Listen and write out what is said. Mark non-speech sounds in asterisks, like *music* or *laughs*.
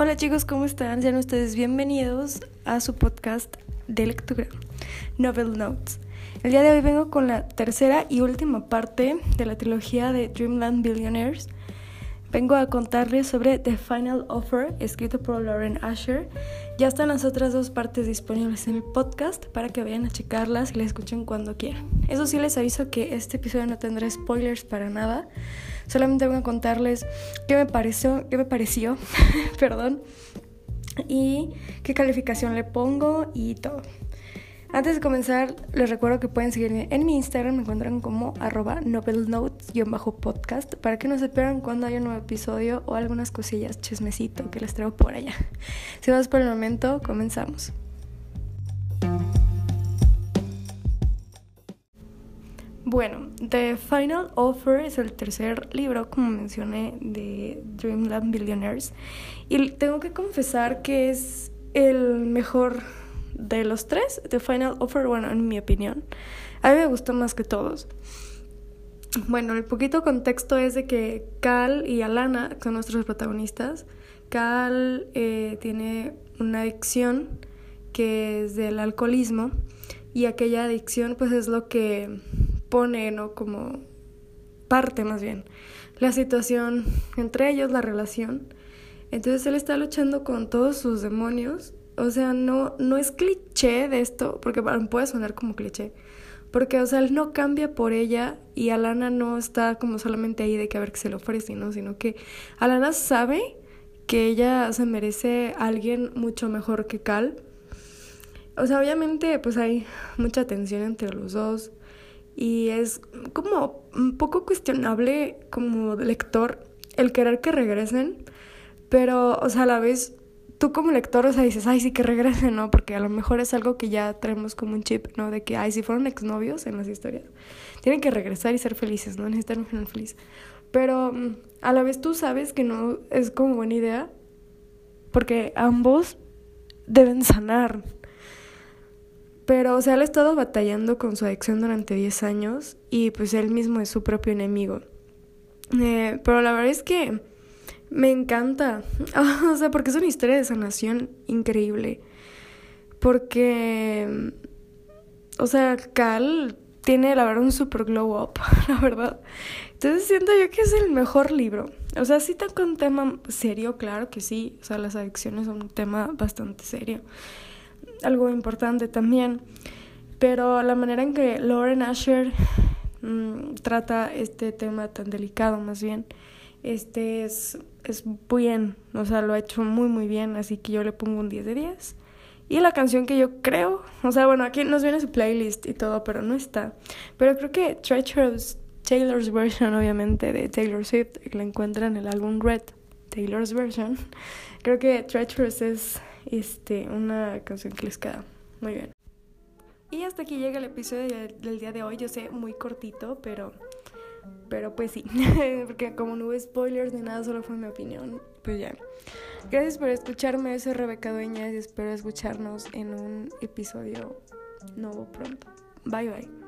Hola chicos, ¿cómo están? Sean ustedes bienvenidos a su podcast de lectura, Novel Notes. El día de hoy vengo con la tercera y última parte de la trilogía de Dreamland Billionaires. Vengo a contarles sobre The Final Offer, escrito por Lauren Asher. Ya están las otras dos partes disponibles en el podcast para que vayan a checarlas y las escuchen cuando quieran. Eso sí, les aviso que este episodio no tendrá spoilers para nada. Solamente voy a contarles qué me pareció, qué me pareció, *laughs* perdón, y qué calificación le pongo y todo. Antes de comenzar, les recuerdo que pueden seguirme en mi Instagram, me encuentran como arroba novelnotes-podcast para que no se pierdan cuando haya un nuevo episodio o algunas cosillas chismecito que les traigo por allá. Sin más por el momento, comenzamos. Bueno, The Final Offer es el tercer libro, como mencioné, de Dreamland Billionaires. Y tengo que confesar que es el mejor de los tres. The Final Offer, bueno, en mi opinión. A mí me gustó más que todos. Bueno, el poquito contexto es de que Cal y Alana son nuestros protagonistas. Cal eh, tiene una adicción que es del alcoholismo y aquella adicción pues es lo que pone, ¿no? Como parte más bien la situación entre ellos, la relación. Entonces él está luchando con todos sus demonios. O sea, no, no es cliché de esto, porque puede sonar como cliché. Porque, o sea, él no cambia por ella y Alana no está como solamente ahí de que a ver qué se le ofrece, ¿no? Sino que Alana sabe que ella se merece a alguien mucho mejor que Cal. O sea, obviamente, pues hay mucha tensión entre los dos y es como un poco cuestionable como lector el querer que regresen, pero, o sea, a la vez tú como lector, o sea, dices, ay, sí que regresen, ¿no? Porque a lo mejor es algo que ya traemos como un chip, ¿no? De que, ay, si fueron exnovios en las historias, tienen que regresar y ser felices, ¿no? Necesitan un final feliz. Pero a la vez tú sabes que no es como buena idea, porque ambos deben sanar, pero, o sea, él ha estado batallando con su adicción durante 10 años y pues él mismo es su propio enemigo. Eh, pero la verdad es que me encanta. *laughs* o sea, porque es una historia de sanación increíble. Porque, o sea, Cal tiene, la verdad, un super glow up, *laughs* la verdad. Entonces siento yo que es el mejor libro. O sea, sí toca un tema serio, claro que sí. O sea, las adicciones son un tema bastante serio algo importante también. Pero la manera en que Lauren Asher mm, trata este tema tan delicado, más bien, este es, es bien, o sea, lo ha hecho muy, muy bien, así que yo le pongo un 10 de 10. Y la canción que yo creo, o sea, bueno, aquí nos viene su playlist y todo, pero no está. Pero creo que Treacherous, Taylor's version, obviamente, de Taylor Swift, la encuentran en el álbum Red, Taylor's version. Creo que Treacherous es este, una canción que muy bien. Y hasta aquí llega el episodio del día de hoy. Yo sé, muy cortito, pero, pero pues sí. *laughs* Porque como no hubo spoilers ni nada, solo fue mi opinión. Pues ya. Gracias por escucharme. Soy Rebeca Dueñas y espero escucharnos en un episodio nuevo pronto. Bye bye.